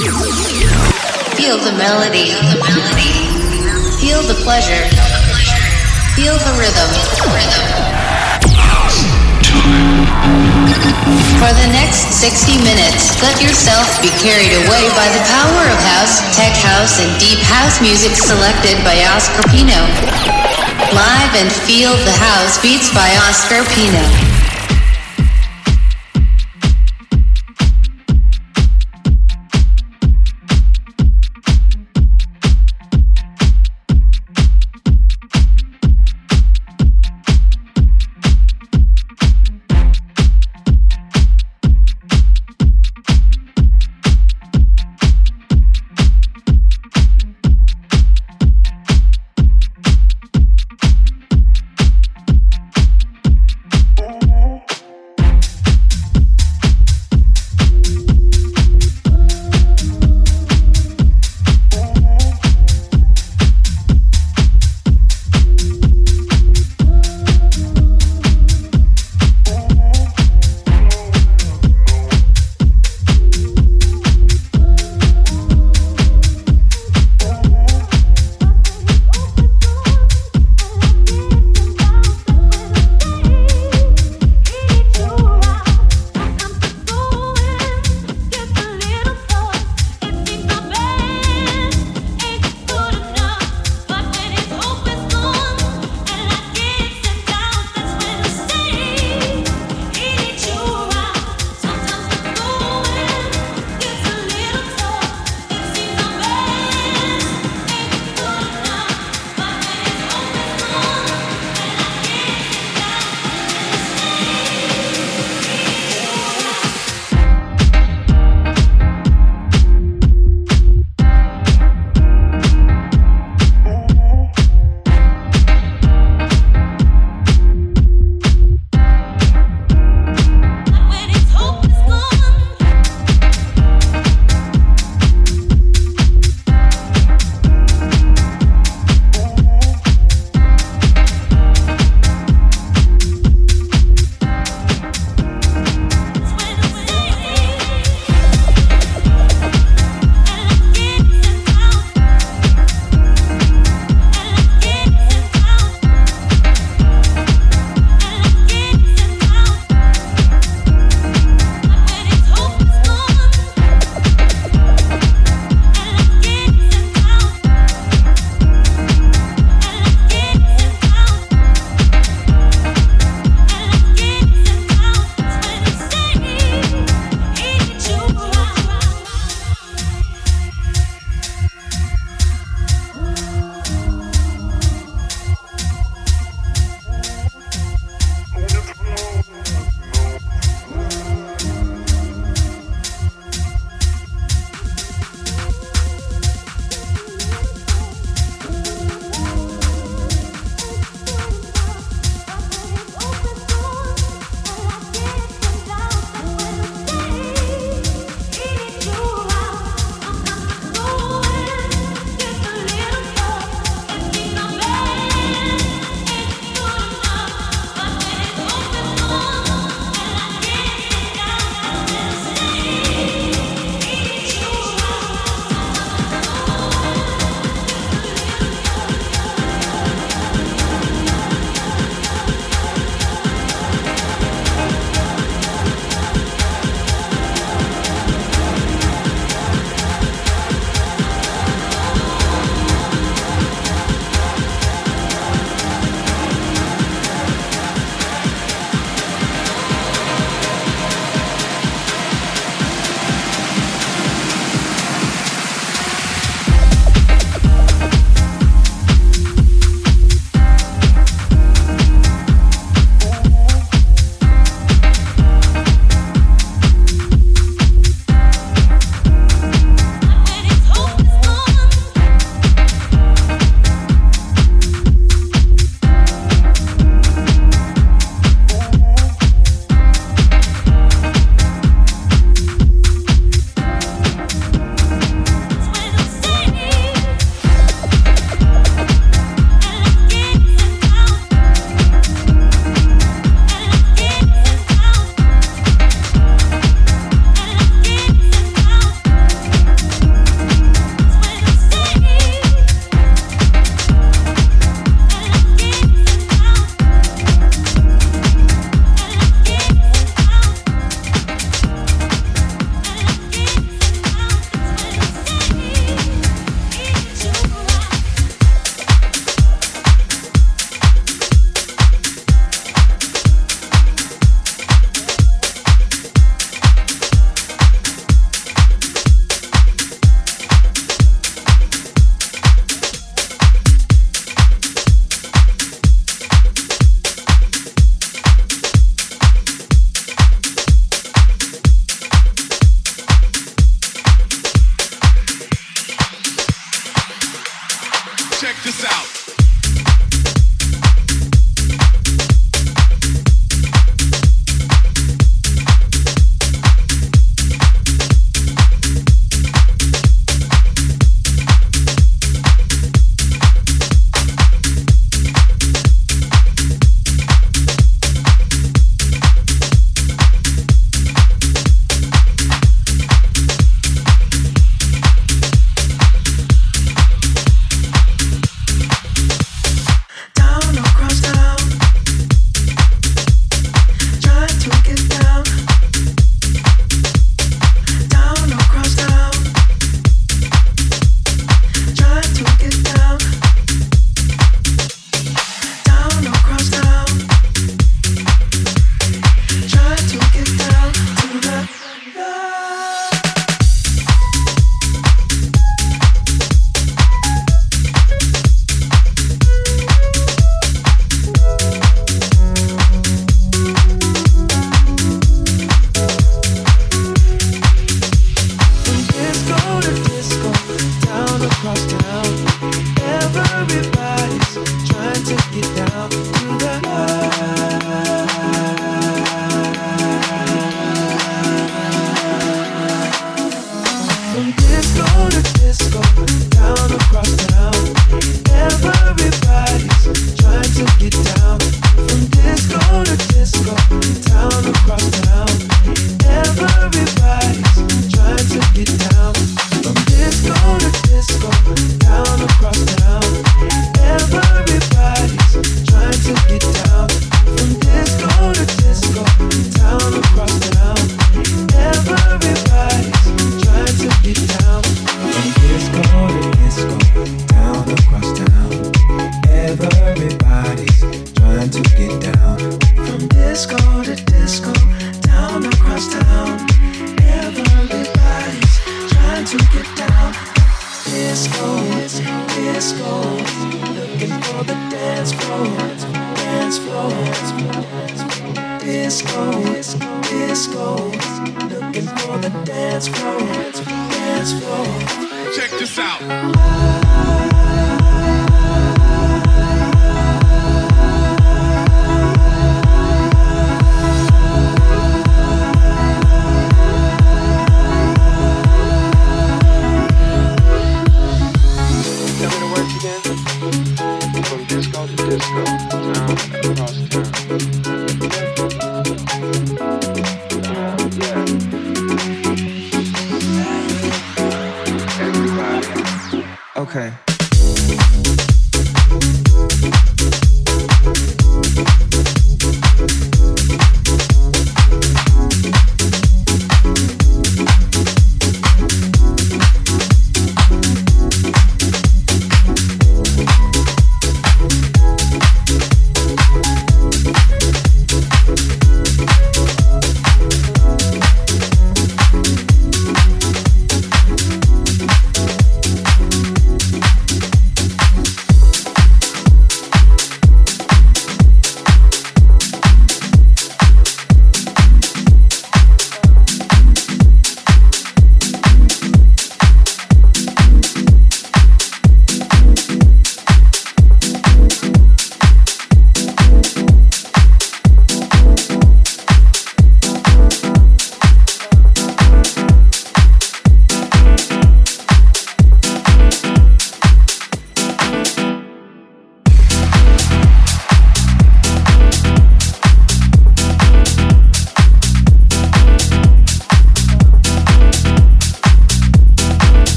Feel the melody. Feel the pleasure. Feel the rhythm. For the next 60 minutes, let yourself be carried away by the power of house, tech house, and deep house music selected by Oscar Pino. Live and feel the house beats by Oscar Pino.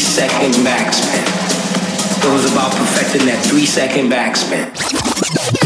Second backspin.